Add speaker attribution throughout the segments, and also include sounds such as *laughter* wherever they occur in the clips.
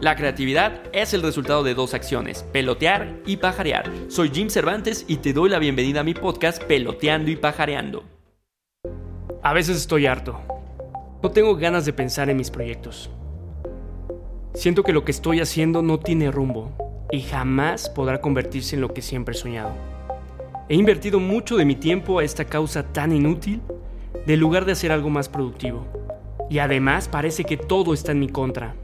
Speaker 1: La creatividad es el resultado de dos acciones, pelotear y pajarear. Soy Jim Cervantes y te doy la bienvenida a mi podcast Peloteando y Pajareando.
Speaker 2: A veces estoy harto. No tengo ganas de pensar en mis proyectos. Siento que lo que estoy haciendo no tiene rumbo y jamás podrá convertirse en lo que siempre he soñado. He invertido mucho de mi tiempo a esta causa tan inútil, de lugar de hacer algo más productivo. Y además parece que todo está en mi contra.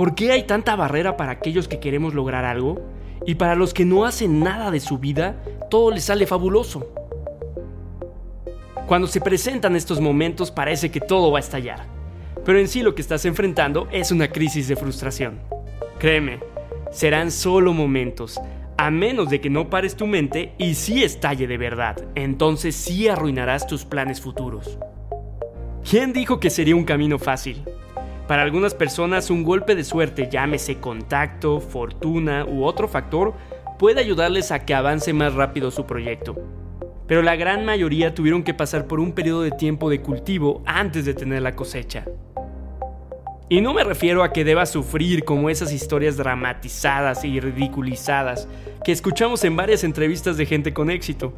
Speaker 2: ¿Por qué hay tanta barrera para aquellos que queremos lograr algo? Y para los que no hacen nada de su vida, todo les sale fabuloso. Cuando se presentan estos momentos parece que todo va a estallar. Pero en sí lo que estás enfrentando es una crisis de frustración. Créeme, serán solo momentos, a menos de que no pares tu mente y sí estalle de verdad, entonces sí arruinarás tus planes futuros. ¿Quién dijo que sería un camino fácil? Para algunas personas un golpe de suerte, llámese contacto, fortuna u otro factor, puede ayudarles a que avance más rápido su proyecto. Pero la gran mayoría tuvieron que pasar por un periodo de tiempo de cultivo antes de tener la cosecha. Y no me refiero a que debas sufrir como esas historias dramatizadas y ridiculizadas que escuchamos en varias entrevistas de gente con éxito,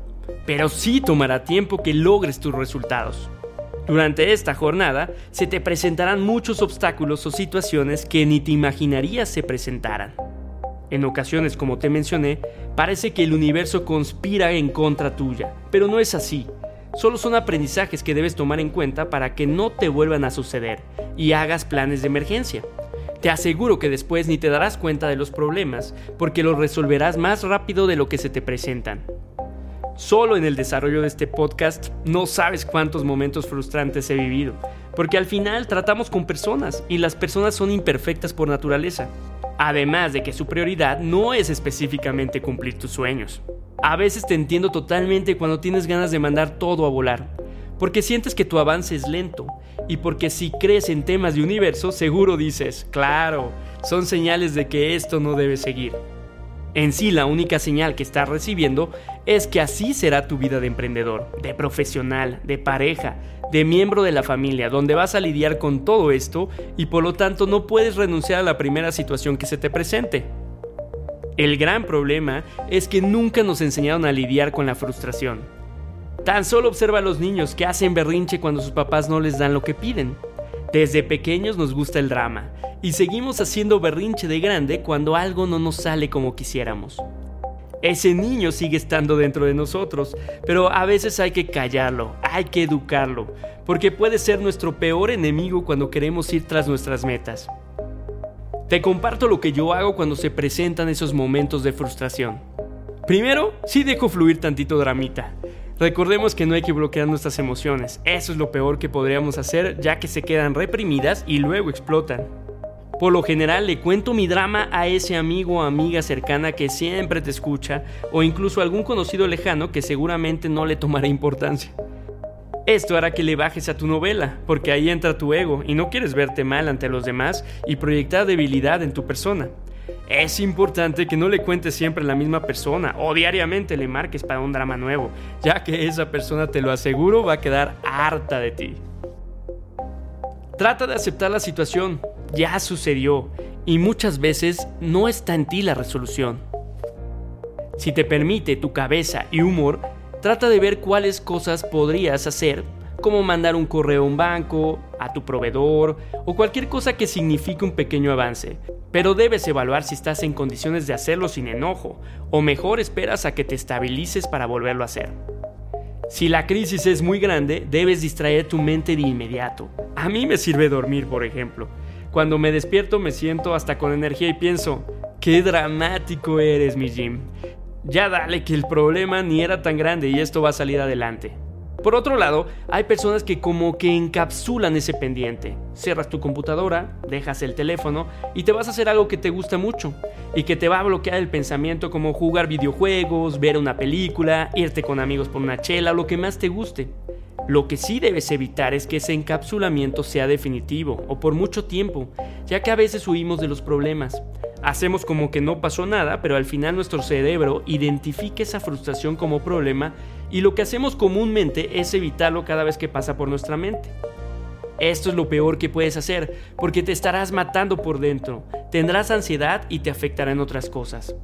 Speaker 2: pero sí tomará tiempo que logres tus resultados. Durante esta jornada se te presentarán muchos obstáculos o situaciones que ni te imaginarías se presentaran. En ocasiones, como te mencioné, parece que el universo conspira en contra tuya, pero no es así. Solo son aprendizajes que debes tomar en cuenta para que no te vuelvan a suceder y hagas planes de emergencia. Te aseguro que después ni te darás cuenta de los problemas porque los resolverás más rápido de lo que se te presentan. Solo en el desarrollo de este podcast no sabes cuántos momentos frustrantes he vivido, porque al final tratamos con personas y las personas son imperfectas por naturaleza. Además de que su prioridad no es específicamente cumplir tus sueños. A veces te entiendo totalmente cuando tienes ganas de mandar todo a volar, porque sientes que tu avance es lento y porque si crees en temas de universo seguro dices, claro, son señales de que esto no debe seguir. En sí, la única señal que estás recibiendo es que así será tu vida de emprendedor, de profesional, de pareja, de miembro de la familia, donde vas a lidiar con todo esto y por lo tanto no puedes renunciar a la primera situación que se te presente. El gran problema es que nunca nos enseñaron a lidiar con la frustración. Tan solo observa a los niños que hacen berrinche cuando sus papás no les dan lo que piden. Desde pequeños nos gusta el drama y seguimos haciendo berrinche de grande cuando algo no nos sale como quisiéramos. Ese niño sigue estando dentro de nosotros, pero a veces hay que callarlo, hay que educarlo, porque puede ser nuestro peor enemigo cuando queremos ir tras nuestras metas. Te comparto lo que yo hago cuando se presentan esos momentos de frustración. Primero, sí dejo fluir tantito dramita. Recordemos que no hay que bloquear nuestras emociones, eso es lo peor que podríamos hacer ya que se quedan reprimidas y luego explotan. Por lo general le cuento mi drama a ese amigo o amiga cercana que siempre te escucha o incluso a algún conocido lejano que seguramente no le tomará importancia. Esto hará que le bajes a tu novela, porque ahí entra tu ego y no quieres verte mal ante los demás y proyectar debilidad en tu persona. Es importante que no le cuentes siempre a la misma persona o diariamente le marques para un drama nuevo, ya que esa persona te lo aseguro va a quedar harta de ti. Trata de aceptar la situación, ya sucedió y muchas veces no está en ti la resolución. Si te permite tu cabeza y humor, trata de ver cuáles cosas podrías hacer como mandar un correo a un banco, a tu proveedor o cualquier cosa que signifique un pequeño avance. Pero debes evaluar si estás en condiciones de hacerlo sin enojo, o mejor esperas a que te estabilices para volverlo a hacer. Si la crisis es muy grande, debes distraer tu mente de inmediato. A mí me sirve dormir, por ejemplo. Cuando me despierto me siento hasta con energía y pienso, qué dramático eres, mi Jim. Ya dale que el problema ni era tan grande y esto va a salir adelante. Por otro lado, hay personas que como que encapsulan ese pendiente. Cierras tu computadora, dejas el teléfono y te vas a hacer algo que te gusta mucho y que te va a bloquear el pensamiento como jugar videojuegos, ver una película, irte con amigos por una chela, lo que más te guste. Lo que sí debes evitar es que ese encapsulamiento sea definitivo o por mucho tiempo, ya que a veces huimos de los problemas. Hacemos como que no pasó nada, pero al final nuestro cerebro identifica esa frustración como problema y lo que hacemos comúnmente es evitarlo cada vez que pasa por nuestra mente. Esto es lo peor que puedes hacer, porque te estarás matando por dentro, tendrás ansiedad y te afectarán otras cosas.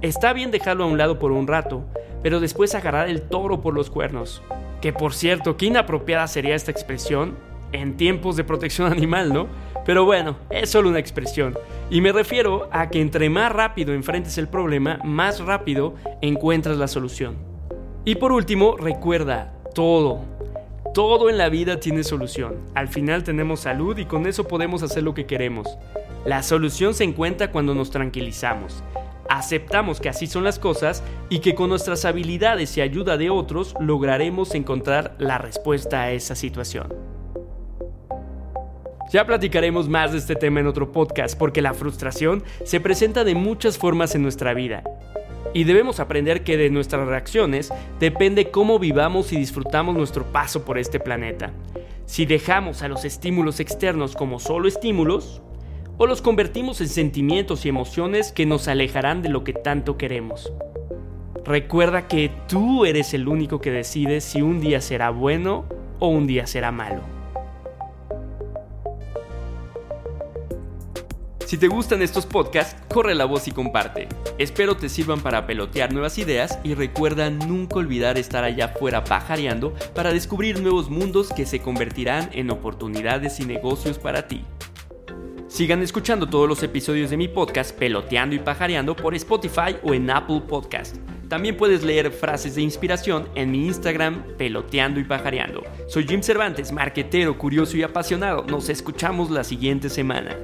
Speaker 2: Está bien dejarlo a un lado por un rato, pero después agarrar el toro por los cuernos. Que por cierto, qué inapropiada sería esta expresión en tiempos de protección *laughs* animal, ¿no? Pero bueno, es solo una expresión. Y me refiero a que entre más rápido enfrentes el problema, más rápido encuentras la solución. Y por último, recuerda, todo, todo en la vida tiene solución. Al final tenemos salud y con eso podemos hacer lo que queremos. La solución se encuentra cuando nos tranquilizamos. Aceptamos que así son las cosas y que con nuestras habilidades y ayuda de otros lograremos encontrar la respuesta a esa situación. Ya platicaremos más de este tema en otro podcast porque la frustración se presenta de muchas formas en nuestra vida y debemos aprender que de nuestras reacciones depende cómo vivamos y disfrutamos nuestro paso por este planeta. Si dejamos a los estímulos externos como solo estímulos, o los convertimos en sentimientos y emociones que nos alejarán de lo que tanto queremos. Recuerda que tú eres el único que decide si un día será bueno o un día será malo. Si te gustan estos podcasts, corre la voz y comparte. Espero te sirvan para pelotear nuevas ideas y recuerda nunca olvidar estar allá afuera pajareando para descubrir nuevos mundos que se convertirán en oportunidades y negocios para ti. Sigan escuchando todos los episodios de mi podcast Peloteando y Pajareando por Spotify o en Apple Podcast. También puedes leer frases de inspiración en mi Instagram Peloteando y Pajareando. Soy Jim Cervantes, marquetero, curioso y apasionado. Nos escuchamos la siguiente semana.